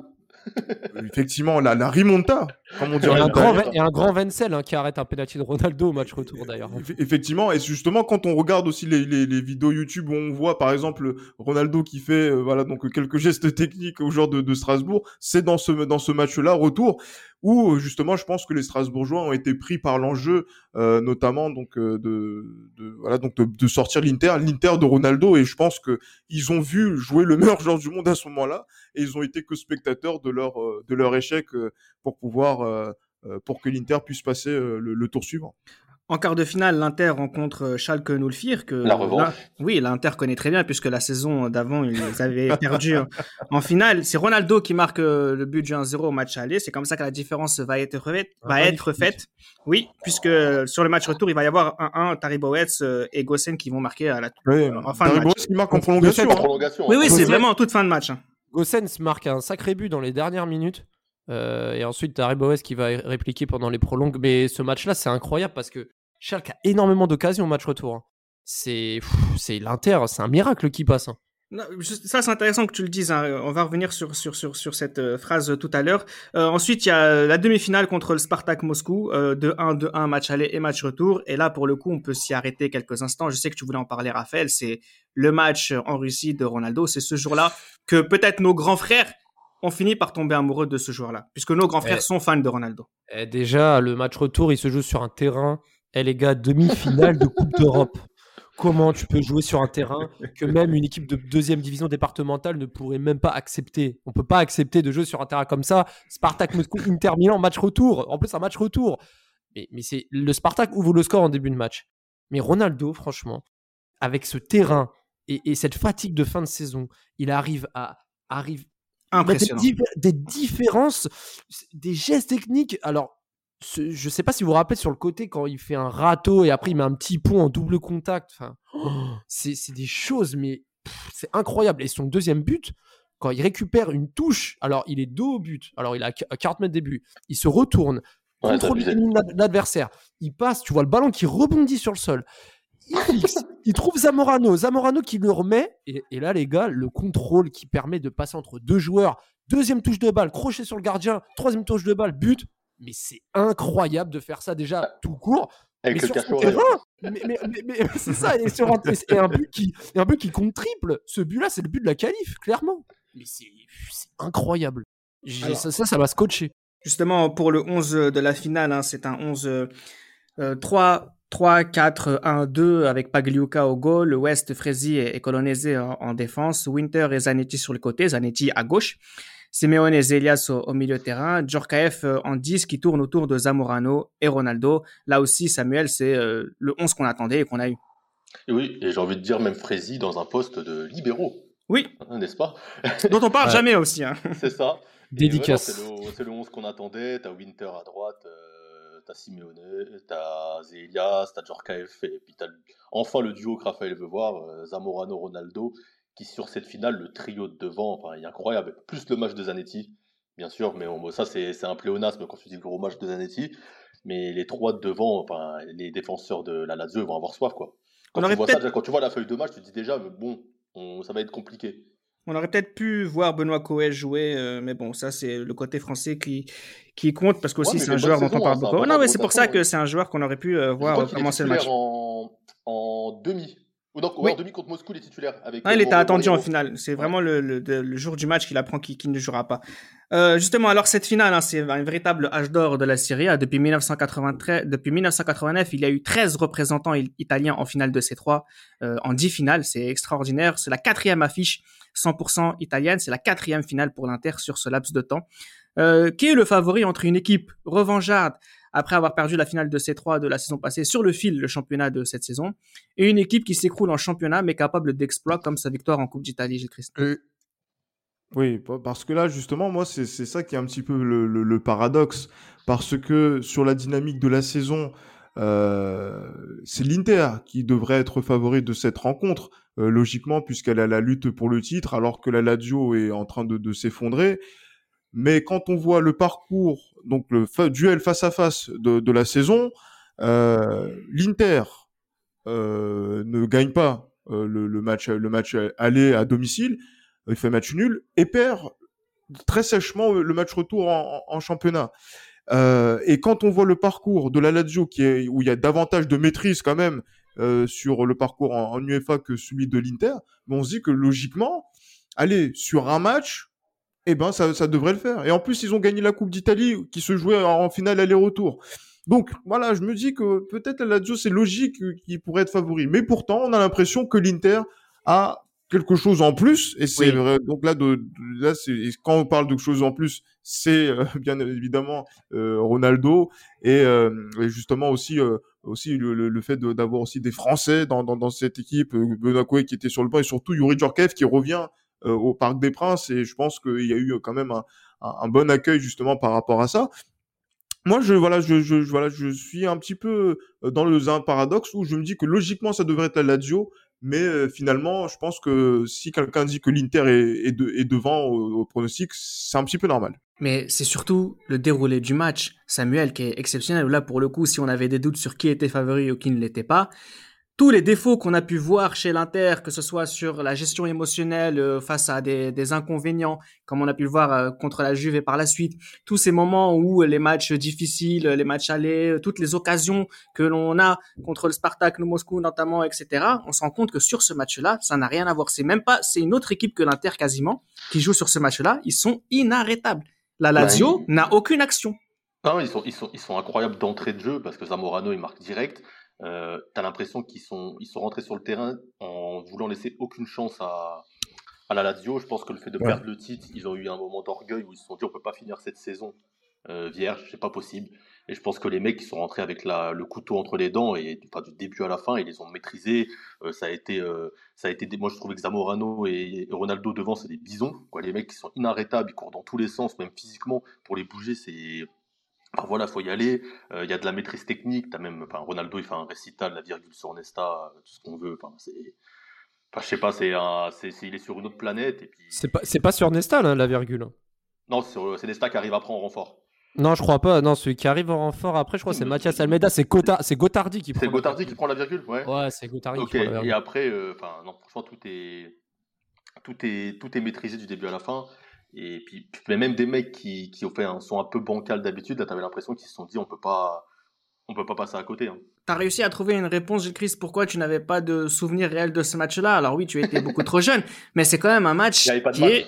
effectivement, la, la rimonta, comme on Et dirait. un, en grand, Italie. et un grand Wenzel hein, qui arrête un penalty de Ronaldo au match retour d'ailleurs. Eff- Effectivement, et justement quand on regarde aussi les, les, les vidéos YouTube où on voit par exemple Ronaldo qui fait euh, voilà donc quelques gestes techniques au genre de, de Strasbourg, c'est dans ce dans ce match-là retour où euh, justement je pense que les Strasbourgeois ont été pris par l'enjeu euh, notamment donc euh, de, de voilà donc de, de sortir l'Inter l'Inter de Ronaldo et je pense que ils ont vu jouer le meilleur joueur du monde à ce moment-là et ils ont été que spectateurs de leur euh, de leur échec euh, pour pouvoir euh, euh, pour que l'Inter puisse passer euh, le, le tour suivant. En quart de finale, l'Inter rencontre Schalke 04 que La revanche. oui, l'Inter connaît très bien puisque la saison d'avant ils avaient perdu en finale. C'est Ronaldo qui marque le but du 1-0 au match aller. C'est comme ça que la différence va être faite. Va Ah, être magnifique. faite. Oui, puisque sur le match retour, il va y avoir 1-1 Tariboets euh, et Gossen qui vont marquer à la. En fin de match. qui marque en prolongation. En hein. prolongation. Oui, hein. oui, c'est vraiment en toute fin de match. hein. Gossens marque un sacré but dans les dernières minutes. Euh, et ensuite, t'as Reboes qui va répliquer pendant les prolongues. Mais ce match-là, c'est incroyable parce que Schalke a énormément d'occasions au match retour. hein. C'est l'Inter, c'est un miracle qui passe. hein. Ça, c'est intéressant que tu le dises. hein. On va revenir sur, sur, sur, sur cette euh, phrase euh, tout à l'heure. Euh, ensuite, il y a la demi-finale contre le Spartak Moscou, euh, 2-1, 2-1, match aller et match retour. Et là, pour le coup, on peut s'y arrêter quelques instants. Je sais que tu voulais en parler, Raphaël. C'est le match en Russie de Ronaldo. C'est ce jour-là que peut-être nos grands frères on finit par tomber amoureux de ce joueur-là, puisque nos grands frères Eh. sont fans de Ronaldo. Eh, déjà, le match retour, il se joue sur un terrain. Eh les gars, demi-finale de Coupe d'Europe. Comment tu peux jouer sur un terrain que même une équipe de deuxième division départementale ne pourrait même pas accepter? On peut pas accepter de jouer sur un terrain comme ça. Spartak Moscou, Inter Milan, match retour. En plus, un match retour. Mais, mais c'est le Spartak ouvre le score en début de match. Mais Ronaldo, franchement, avec ce terrain et, et cette fatigue de fin de saison, il arrive à arrive Impressionnant. des, diff- des différences, des gestes techniques. Alors, ce- je sais pas si vous vous rappelez sur le côté quand il fait un râteau et après il met un petit pont en double contact. Enfin, c'est c'est des choses, mais c'est incroyable. Et son deuxième but, quand il récupère une touche, alors il est dos au but, alors il a qu- 40 mètres des buts, il se retourne, Ouais, contrôle l'adversaire, il passe, tu vois le ballon qui rebondit sur le sol. Il fixe, il trouve Zamorano, Zamorano qui le remet, et, et là les gars, le contrôle qui permet de passer entre deux joueurs, deuxième touche de balle, crochet sur le gardien, troisième touche de balle, but. Mais c'est incroyable de faire ça déjà tout court. Avec mais le sur son cachot. ouais. terrain, mais, mais- mais- mais c'est ça, et, sur un, et un but qui, et un but qui compte triple. Ce but-là, c'est le but de la qualif, clairement. Mais c'est incroyable. Alors- ça, ça, ça m'a scotché. Justement, pour le 11 de la finale, hein, c'est un 11 euh, euh, 3, 3, 4, 1, 2 avec Pagliuca au goal, West, Fresi et, et Colonese en, en défense, Winter et Zanetti sur le côté, Zanetti à gauche, Simeone et Zelias au, au milieu de terrain, Djorkaeff euh, en 10 qui tourne autour de Zamorano et Ronaldo. Là aussi, Samuel, c'est euh, le 11 qu'on attendait et qu'on a eu. Et oui, et j'ai envie de dire même Frézy dans un poste de libéraux, Oui, hein, n'est-ce pas? Dont on parle Ouais. jamais aussi. Hein. C'est ça. Dédicace. ouais, non, c'est le, c'est le 11 qu'on attendait. T'as Winter à droite, euh, t'as Simeone, t'as Zelias, t'as Djorkaeff, et puis t'as enfin le duo que Raphaël veut voir, euh, Zamorano-Ronaldo, qui sur cette finale, le trio de devant, enfin, il est incroyable. Plus le match de Zanetti, bien sûr, mais on- ça c'est c'est un pléonasme quand tu dis le gros match de Zanetti. Mais les trois de devant, enfin, les défenseurs de la Lazio vont avoir soif, quoi. Quand On tu, vois ça, peut-être- déjà, quand tu vois la feuille de match, tu te dis déjà, bon, on- ça va être compliqué. On aurait peut-être pu voir Benoît Coët jouer, euh, mais bon, ça c'est le côté français qui qui compte parce qu'aussi Ouais, c'est un joueur dont on parle hein, beaucoup. Non, mais c'est pour ça que c'est un joueur qu'on aurait pu euh, voir commencer le match. En, en demi. Ou Oui. ouais, en demi contre Moscou, il est titulaire. Avec Ah, il euh, était attendu en finale. C'est vraiment le, le, jour du match qu'il apprend qu'il ne jouera pas. Euh, justement, alors cette finale, hein, c'est un véritable âge d'or de la Serie A. Depuis 1993, depuis 1989, il y a eu 13 représentants italiens en finale de C3, euh, en 10 finales. C'est extraordinaire. C'est la quatrième affiche 100% italienne. C'est la quatrième finale pour l'Inter sur ce laps de temps. Euh, qui est le favori entre une équipe revancharde après avoir perdu la finale de C3 de la saison passée sur le fil le championnat de cette saison et une équipe qui s'écroule en championnat mais capable d'exploits comme sa victoire en Coupe d'Italie, Gilles Christ. Et- Oui, pa- parce que là, justement, moi, c'est ça qui est un petit peu le paradoxe. Parce que sur la dynamique de la saison, euh, c'est l'Inter qui devrait être favori de cette rencontre, euh, logiquement, puisqu'elle a la lutte pour le titre, alors que la Lazio est en train de, s'effondrer. Mais quand on voit le parcours, donc le duel face à face de, la saison, euh, l'Inter euh, ne gagne pas le, match, le match aller à domicile, il fait match nul et perd très sèchement le match retour en, championnat. Et quand on voit le parcours de la Lazio, qui est, où il y a davantage de maîtrise quand même euh, sur le parcours en, en UEFA que celui de l'Inter, ben, on se dit que logiquement, allez, sur un match, eh ben ça, ça devrait le faire. Et en plus, ils ont gagné la Coupe d'Italie qui se jouait en, en finale aller-retour. Donc voilà, je me dis que peut-être la Lazio, c'est logique qu'il pourrait être favori. Mais pourtant, on a l'impression que l'Inter a quelque chose en plus. Et c'est Oui. vrai. Donc là, de, de- là c'est, quand on parle de quelque chose en plus, c'est euh, bien évidemment euh, Ronaldo et, euh, et justement aussi euh, aussi le, le, le fait d'avoir aussi des Français dans, dans, dans cette équipe, euh, Benoît qui était sur le banc et surtout Yuri Djorkaeff qui revient euh, au Parc des Princes et je pense qu'il y a eu quand même un, un, bon accueil justement par rapport à ça. Moi, je voilà, je, je, voilà, je suis un petit peu euh, dans le un paradoxe où je me dis que logiquement ça devrait être la Lazio, mais euh, finalement, je pense que si quelqu'un dit que l'Inter est, est, de- est devant au pronostic, c'est un petit peu normal. Mais c'est surtout le déroulé du match, Samuel, qui est exceptionnel. Là, pour le coup, si on avait des doutes sur qui était favori ou qui ne l'était pas, tous les défauts qu'on a pu voir chez l'Inter, que ce soit sur la gestion émotionnelle euh, face à des, des, inconvénients, comme on a pu le voir euh, contre la Juve et par la suite, tous ces moments où les matchs difficiles, les matchs allés, toutes les occasions que l'on a contre le Spartak, le Moscou notamment, etc. On se rend compte que sur ce match-là, ça n'a rien à voir. C'est même pas, c'est une autre équipe que l'Inter quasiment qui joue sur ce match-là. Ils sont inarrêtables. La Lazio n'a aucune action. Non, ils sont, ils sont, ils sont incroyables d'entrée de jeu parce que Zamorano il marque direct. Euh, T'as l'impression qu'ils sont, ils sont rentrés sur le terrain en voulant laisser aucune chance à, à la Lazio. Je pense que le fait de perdre le titre, ils ont eu un moment d'orgueil où ils se sont dit on peut pas finir cette saison euh, vierge, c'est pas possible. Et je pense que les mecs ils sont rentrés avec la, le couteau entre les dents et enfin, du début à la fin ils les ont maîtrisés. Euh, ça a été, euh, ça a été, moi je trouvais que Zamorano et, et Ronaldo devant c'est des bisons. Quoi. Les mecs qui sont inarrêtables, ils courent dans tous les sens, même physiquement pour les bouger c'est alors voilà, faut y aller. Il euh, y a de la maîtrise technique. T'as même, enfin, Ronaldo, il fait un récital, la virgule sur Nesta, tout ce qu'on veut. Enfin, c'est, enfin, je sais pas, c'est, un, il est sur une autre planète. Et puis... C'est pas, c'est pas sur Nesta là, la virgule. Non, c'est Nesta qui arrive après en renfort. Non, je crois pas. Non, celui qui arrive en renfort après, je crois, c'est Mathias Almeida. C'est, Gotardi qui prend. C'est Gotardi qui prend la virgule, ouais. Ouais, c'est Gotardi. Ok. Et après, enfin, euh, non, franchement, tout est, tout est, tout est maîtrisé du début à la fin. Et puis, puis même des mecs qui, qui ont fait un, sont un peu bancal d'habitude, là, t'avais l'impression qu'ils se sont dit on peut pas, on peut pas passer à côté. Hein. T'as réussi à trouver une réponse, Gilles Christ, pourquoi tu n'avais pas de souvenir réel de ce match-là? Alors oui, tu étais beaucoup trop jeune, mais c'est quand même un match Il y avait pas de qui match. est...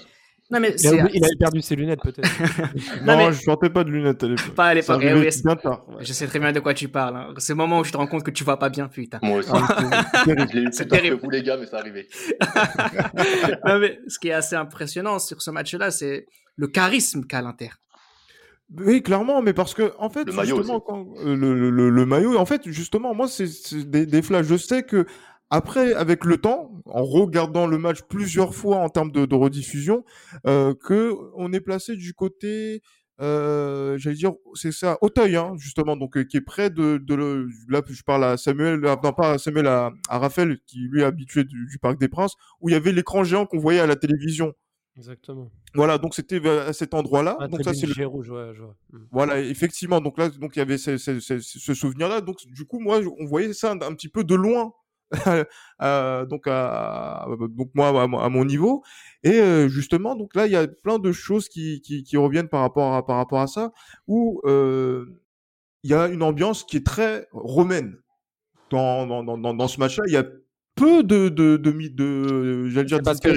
Non, mais Il, a, il avait perdu ses lunettes peut-être. Non, non, mais- je portais pas de lunettes à l'époque. Pas à Ça l'époque. eh arrivait oui, ouais. Je sais très bien de quoi tu parles. hein. C'est le moment où je te rends compte que tu vois pas bien, putain. Moi aussi. Ah, c'est terrible. Tard terrible. vous, les gars, mais c'est arrivé. Non, mais ce qui est assez impressionnant sur ce match-là, c'est le charisme qu'a l'Inter. Oui, clairement, mais parce que en fait, Le maillot justement, quand, euh, le, le, le maillot, en fait, justement, moi, c'est c'est des, des flashs. Je sais que après, avec le temps, en regardant le match plusieurs fois en termes de, de rediffusion, euh, que on est placé du côté, euh, j'allais dire, c'est ça, Auteuil, hein, justement, donc euh, qui est près de, de le, là, je parle à Samuel, à- non pas à Samuel, à, à Raphaël, qui lui est habitué du, du Parc des Princes, où il y avait l'écran géant qu'on voyait à la télévision. Exactement. Voilà, donc c'était à cet endroit-là. Ah, donc ça, c'est le rouge, ouais, je vois. Mm. voilà, effectivement. Donc là, donc il y avait ce, ce- ce- ce souvenir-là. Donc du coup, moi, on voyait ça un, un petit peu de loin. Euh, donc à, donc moi à, mon- niveau. Et euh, justement donc là il y a plein de choses qui, qui, qui reviennent par rapport à par rapport à ça où euh, il y a une ambiance qui est très romaine. Dans, dans, dans, dans ce match-là il y a peu de de de, de, de j'allais dire parce que-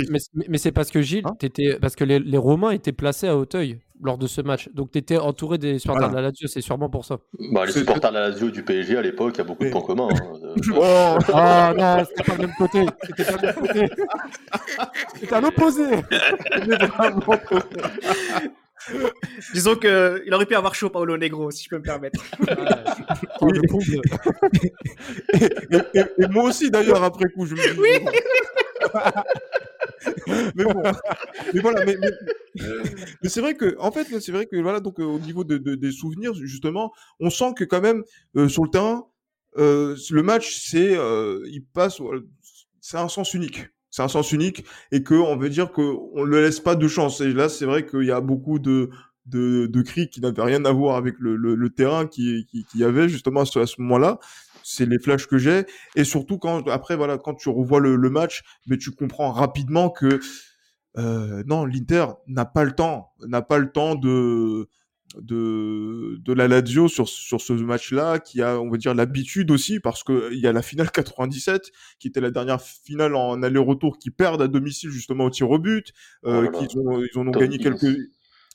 mais c'est parce que Gilles, Hein t'étais- parce que les, les Romains étaient placés à Auteuil lors de ce match. Donc tu étais entouré des supporters Voilà. de la Lazio, c'est sûrement pour ça. Bah, les supporters de la Lazio du PSG à l'époque, il y a beaucoup de points communs. hein. Oh, Ah non, c'était pas le même côté. C'était pas le même côté. C'était à l'opposé. Disons que il aurait pu avoir chaud Paolo Negro, si je peux me permettre. Comble. et, et- et moi aussi d'ailleurs après coup je me dis oui. mais bon mais voilà mais, mais, mais c'est vrai que en fait c'est vrai que voilà donc euh, au niveau de, de- des souvenirs justement on sent que quand même euh, sur le terrain euh, le match c'est euh, il passe euh, c'est un sens unique c'est un sens unique et que on veut dire que on le laisse pas de chance. Et là c'est vrai qu'il y a beaucoup de de, cris qui n'avaient rien à voir avec le, terrain qui, y avait justement à ce, moment-là. C'est les flashs que j'ai. Et surtout quand après voilà quand tu revois le, le match mais tu comprends rapidement que euh, non l'Inter n'a pas le temps n'a pas le temps de de de la Lazio sur sur ce match-là qui a on va dire l'habitude aussi parce que il y a la finale 97 qui était la dernière finale en aller-retour qui perdent à domicile justement au tir au but euh, Oh là là. qu'ils ont ils en ont Tom gagné quelques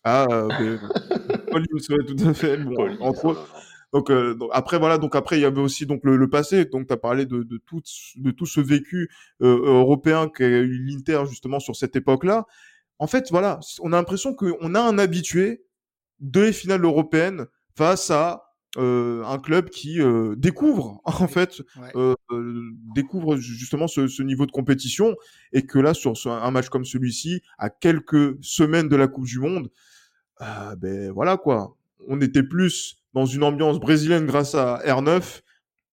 ah mais- Paul tout à fait bon, Paul, entre autres. euh, donc, euh, donc, après voilà donc après il y avait aussi donc le, le passé. Donc tu as parlé de, de tout de tout ce vécu euh, européen qu'a eu l'Inter justement sur cette époque-là. En fait voilà on a l'impression qu'on a un habitué des finales européennes face à euh, un club qui euh, découvre en fait Ouais. euh, découvre ju- justement ce, ce niveau de compétition et que là sur ce- un match comme celui-ci à quelques semaines de la Coupe du Monde ben voilà quoi on était plus dans une ambiance brésilienne grâce à R9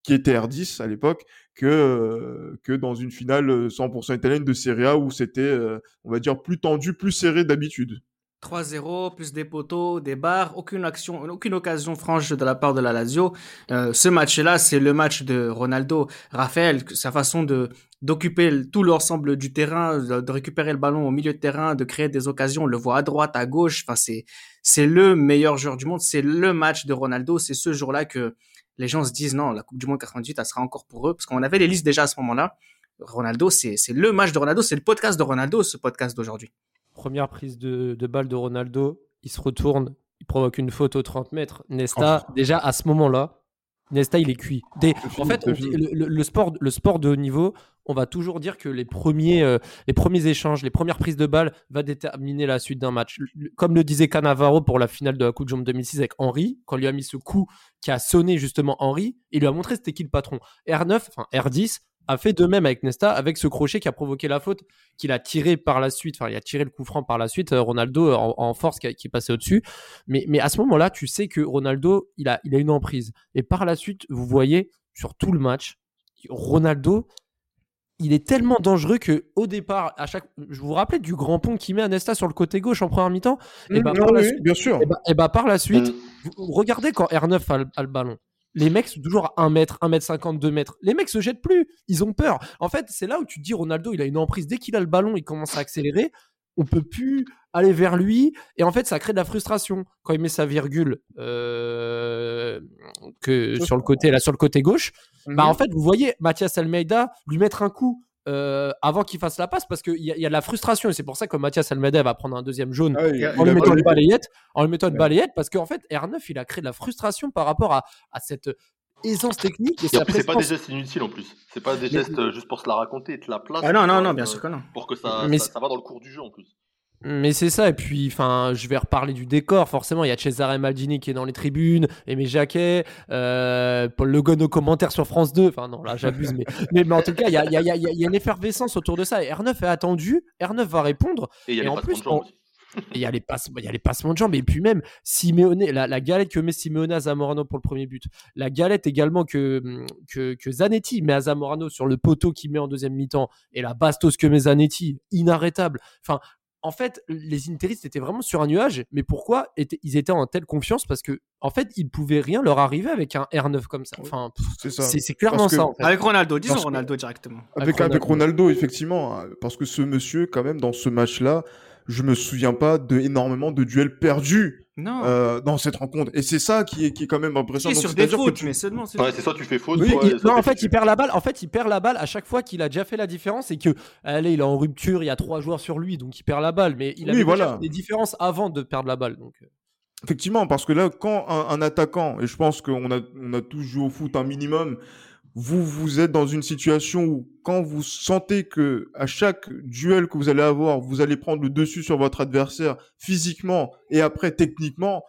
qui était R10 à l'époque que que dans une finale euh, 100% italienne de Serie A où c'était on va dire plus tendu plus serré d'habitude 3-0, plus des poteaux, des barres, aucune action, aucune occasion franche de la part de la Lazio. Euh, ce match-là, c'est le match de Ronaldo. Raphaël, sa façon de d'occuper tout l'ensemble du terrain, de, récupérer le ballon au milieu de terrain, de créer des occasions, on le voit à droite, à gauche. Enfin, c'est c'est le meilleur joueur du monde. C'est le match de Ronaldo. C'est ce jour-là que les gens se disent non, la Coupe du Monde 98, elle sera encore pour eux, parce qu'on avait les listes déjà à ce moment-là. Ronaldo, c'est c'est le match de Ronaldo, c'est le podcast de Ronaldo, ce podcast d'aujourd'hui. Première prise de, de balle de Ronaldo, il se retourne, il provoque une faute aux 30 mètres. Nesta, déjà à ce moment-là, Nesta, il est cuit. Des- en fait, on le, sport, le sport de haut niveau, on va toujours dire que les premiers, euh, les premiers échanges, les premières prises de balle va déterminer la suite d'un match. Comme le disait Cannavaro pour la finale de la Coupe du Monde 2006 avec Henry, quand il lui a mis ce coup qui a sonné justement Henry, il lui a montré c'était qui le patron. R9, enfin R10, a fait de même avec Nesta, avec ce crochet qui a provoqué la faute, qu'il a tiré par la suite, enfin il a tiré le coup franc par la suite, euh, Ronaldo en, en force qui, qui est passé au-dessus. Mais, mais à ce moment-là, tu sais que Ronaldo, il a, il a une emprise. Et par la suite, vous voyez sur tout le match, Ronaldo, il est tellement dangereux que au départ, à chaque, je vous rappelais du grand pont qu'il met à Nesta sur le côté gauche en première mi-temps? Et bah, Mmh, par la oui, suite- bien sûr. et bah, et bah, par la suite, Mm. vous- regardez quand R9 a, le- a le ballon. Les mecs sont toujours à 1 mètre, 1 mètre 50, 2 mètres. Les mecs se jettent plus. Ils ont peur. En fait, c'est là où tu te dis Ronaldo, il a une emprise. Dès qu'il a le ballon, il commence à accélérer. On peut plus aller vers lui. Et en fait, ça crée de la frustration. Quand il met sa virgule euh, que sur le côté, là, sur le côté gauche, bah en fait, vous voyez Mathias Almeida lui mettre un coup euh, avant qu'il fasse la passe parce qu'il y, y a de la frustration. Et c'est pour ça que Mathias Almeida va prendre un deuxième jaune Ah, il- en il lui mettant une balayette, en lui mettant une Ouais. balayette, parce qu'en fait, R9, il a créé de la frustration par rapport à, à cette aisance technique et, Et sa en plus, c'est pas des gestes inutiles en plus. C'est pas des gestes euh, juste pour se la raconter et te la place. Ah non, non, pour, non, euh, bien sûr que non. Pour que ça, Mais ça, c'est- ça va dans le cours du jeu en plus. Mais c'est ça, et puis, enfin, je vais reparler du décor, forcément, il y a Cesare Maldini qui est dans les tribunes, Aimé Jacquet, euh, Paul Le aux commentaires sur France 2, enfin non, là j'abuse, mais, mais, mais en tout cas, il y a, il y, a, il y, a, il y a une effervescence autour de ça, et R9 est attendu, R9 va répondre, Et il y a Et les en plus, il y a les passements, il y a les passements de jambes et puis même Simeone, la, la galette que met Simeone à Zamorano pour le premier but, la galette également que que, que Zanetti met à Zamorano sur le poteau qu'il met en deuxième mi-temps et la bastos que met Zanetti, inarrêtable. Enfin, en fait, les Interistes étaient vraiment sur un nuage, mais pourquoi étaient- ils étaient en telle confiance? Parce que en fait, il pouvait rien leur arriver avec un R9 comme ça. Enfin, C'est clairement Parce que- ça. En fait. Avec Ronaldo, disons Parce que- Ronaldo directement. Avec, Avec avec Ronaldo. Effectivement, hein, parce que ce monsieur, quand même, dans ce match-là, je me souviens pas de énormément de duels perdus Non. euh, dans cette rencontre. Et c'est ça qui est, qui est quand même impressionnant. est Donc, sur des fautes, tu- mais seulement. c'est- Ouais, c'est soit tu fais faute, Oui, soit. il- soit non, en fait, il perd la balle. En fait, il perd la balle à chaque fois qu'il a déjà fait la différence et que, allez, il est en rupture, il y a trois joueurs sur lui, donc il perd la balle. Mais il Oui, avait déjà voilà. fait des différences avant de perdre la balle. Donc, euh, Effectivement, parce que là, quand un, un attaquant, et je pense qu'on a, on a tous joué au foot un minimum, vous, vous êtes dans une situation où, quand vous sentez que à chaque duel que vous allez avoir, vous allez prendre le dessus sur votre adversaire physiquement et après techniquement,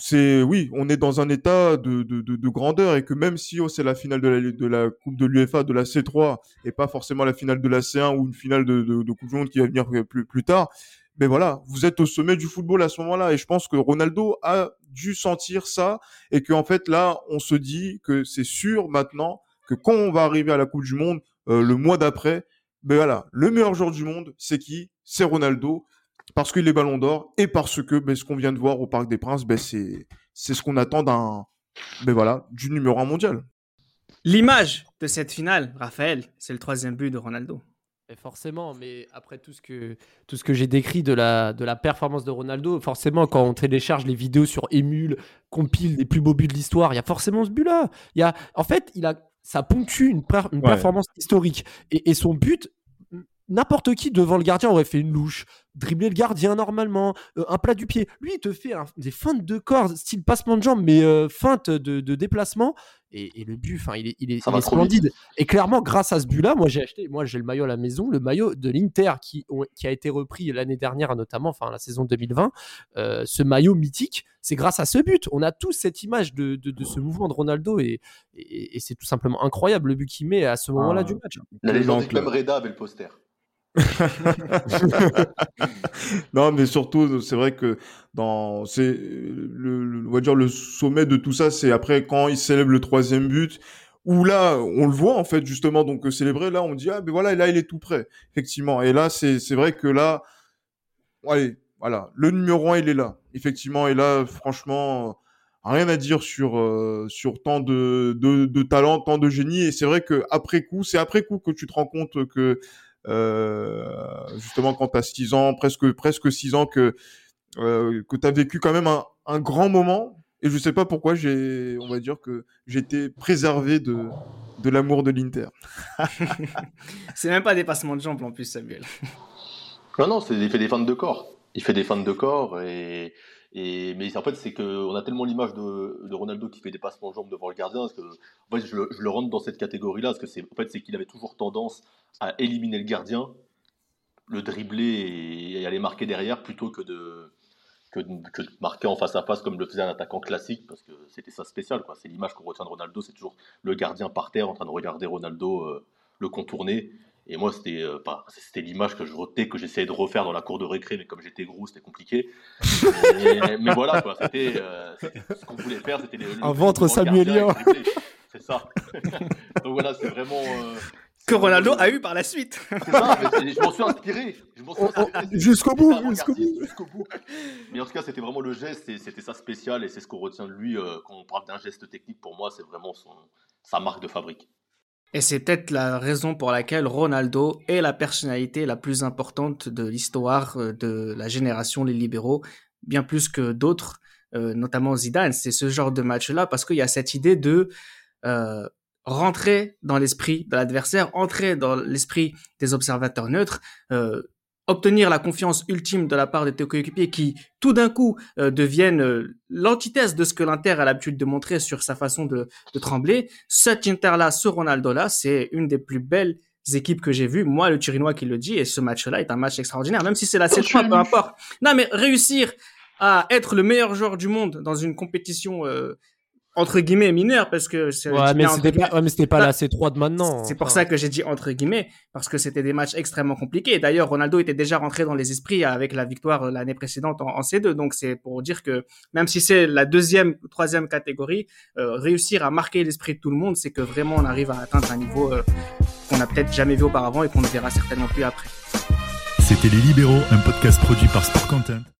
c'est oui, on est dans un état de, de, de, de grandeur et que même si oh, c'est la finale de la, de la Coupe de l'UEFA, de la C3 et pas forcément la finale de la C1 ou une finale de Coupe du Monde qui va venir plus, plus tard, mais voilà, vous êtes au sommet du football à ce moment-là et je pense que Ronaldo a dû sentir ça et qu'en fait là, on se dit que c'est sûr maintenant que quand on va arriver à la Coupe du Monde euh, le mois d'après, ben voilà, le meilleur joueur du monde, c'est qui? C'est Ronaldo parce qu'il est Ballon d'Or et parce que ben, ce qu'on vient de voir au Parc des Princes, ben, c'est c'est ce qu'on attend d'un ben voilà du numéro un mondial. L'image de cette finale, Raphaël, c'est le troisième but de Ronaldo. Mais forcément, mais après tout ce que, tout ce que j'ai décrit de la, de la performance de Ronaldo, forcément, quand on télécharge les vidéos sur Emule, compile les plus beaux buts de l'histoire, il y a forcément ce but-là. Il y a, en fait, il a, ça ponctue une, per- une Ouais. performance historique. Et, et son but, n'importe qui devant le gardien aurait fait une louche, dribbler le gardien normalement, euh, un plat du pied. Lui, il te fait un- des feintes de corps, style passement de jambes, mais euh, feinte de, de déplacement. Et, et le but, enfin, il est, il est, Ça il va est trop vite. splendide. Et clairement, grâce à ce but-là, moi j'ai acheté, moi j'ai le maillot à la maison, le maillot de l'Inter qui, a été repris l'année dernière, notamment, enfin la saison 2020. Euh, ce maillot mythique, c'est grâce à ce but. On a tous cette image de, de, de ce mouvement de Ronaldo et, et, et c'est tout simplement incroyable le but qu'il met à ce moment-là Ah. du match. La légende Reda avait le poster. non, mais surtout, c'est vrai que dans, c'est le, on va dire le sommet de tout ça, c'est après quand il célèbre le troisième but, où là, on le voit en fait justement, donc euh, célébrer là, on dit ah ben voilà, là il est tout prêt, effectivement. Et là, c'est c'est vrai que là, allez, voilà, le numéro un, il est là. Effectivement, et là, franchement, rien à dire sur euh, sur tant de, de, de talent, tant de génie. Et c'est vrai que après coup, c'est après coup que tu te rends compte que justement quand tu as 6 ans, presque presque 6 ans que euh, que tu as vécu quand même un, un grand moment et je sais pas pourquoi j'ai on va dire que j'étais préservé de de l'amour de l'Inter. c'est même pas des passements de jambes en plus Samuel. Non non, c'est il fait des fentes de corps. Il fait des fentes de corps et mais en fait, c'est qu'on a tellement l'image de, Ronaldo qui fait des passements de jambes devant le gardien, parce que en fait, je, le, rentre dans cette catégorie-là, parce que c'est en fait, qu'il avait toujours tendance à éliminer le gardien, le dribbler et, aller marquer derrière, plutôt que de, que marquer en face à face comme le faisait un attaquant classique, parce que c'était ça spécial. C'est l'image qu'on retient de Ronaldo, c'est toujours le gardien par terre en train de regarder Ronaldo euh, le contourner. Et moi, c'était euh, c'était l'image que je retenais, que j'essayais de refaire dans la cour de récré, mais comme j'étais gros, c'était compliqué. mais, mais voilà, quoi, c'était euh, ce qu'on voulait faire, c'était un ventre samuelien. C'est ça. Donc voilà, c'est vraiment. Euh, que Ronaldo a eu par la suite. C'est ça, mais je m'en suis inspiré. Jusqu'au bout, jusqu'au bout. Jusqu'au bout. Mais en tout cas, c'était vraiment le geste, c'était ça spécial, et c'est ce qu'on retient de lui. Euh, quand on parle d'un geste technique, pour moi, c'est vraiment son, sa marque de fabrique. Et c'est peut-être la raison pour laquelle Ronaldo est la personnalité la plus importante de l'histoire euh, de la génération les libéraux, bien plus que d'autres, euh, notamment Zidane. C'est ce genre de match-là parce qu'il y a cette idée de euh, rentrer dans l'esprit de l'adversaire, entrer dans l'esprit des observateurs neutres, euh, obtenir la confiance ultime de la part de tes coéquipiers qui, tout d'un coup, euh, deviennent euh, l'antithèse de ce que l'Inter a l'habitude de montrer sur sa façon de, de trembler. Cet Inter-là, ce Ronaldo-là, c'est une des plus belles équipes que j'ai vues. Moi, le Turinois qui le dit, et ce match-là est un match extraordinaire, même si c'est la 7 peu importe. Non, mais réussir à être le meilleur joueur du monde dans une compétition euh, entre guillemets mineur parce que ouais mais c'était pas ouais, mais c'était pas la C3 de maintenant c'est pour ça que j'ai dit entre guillemets parce que c'était des matchs extrêmement compliqués. D'ailleurs Ronaldo était déjà rentré dans les esprits avec la victoire euh, l'année précédente en, C2 donc c'est pour dire que même si c'est la deuxième ou troisième catégorie euh, réussir à marquer l'esprit de tout le monde c'est que vraiment on arrive à atteindre un niveau euh, qu'on a peut-être jamais vu auparavant et qu'on ne verra certainement plus après. C'était les libéraux un podcast produit par Sport Content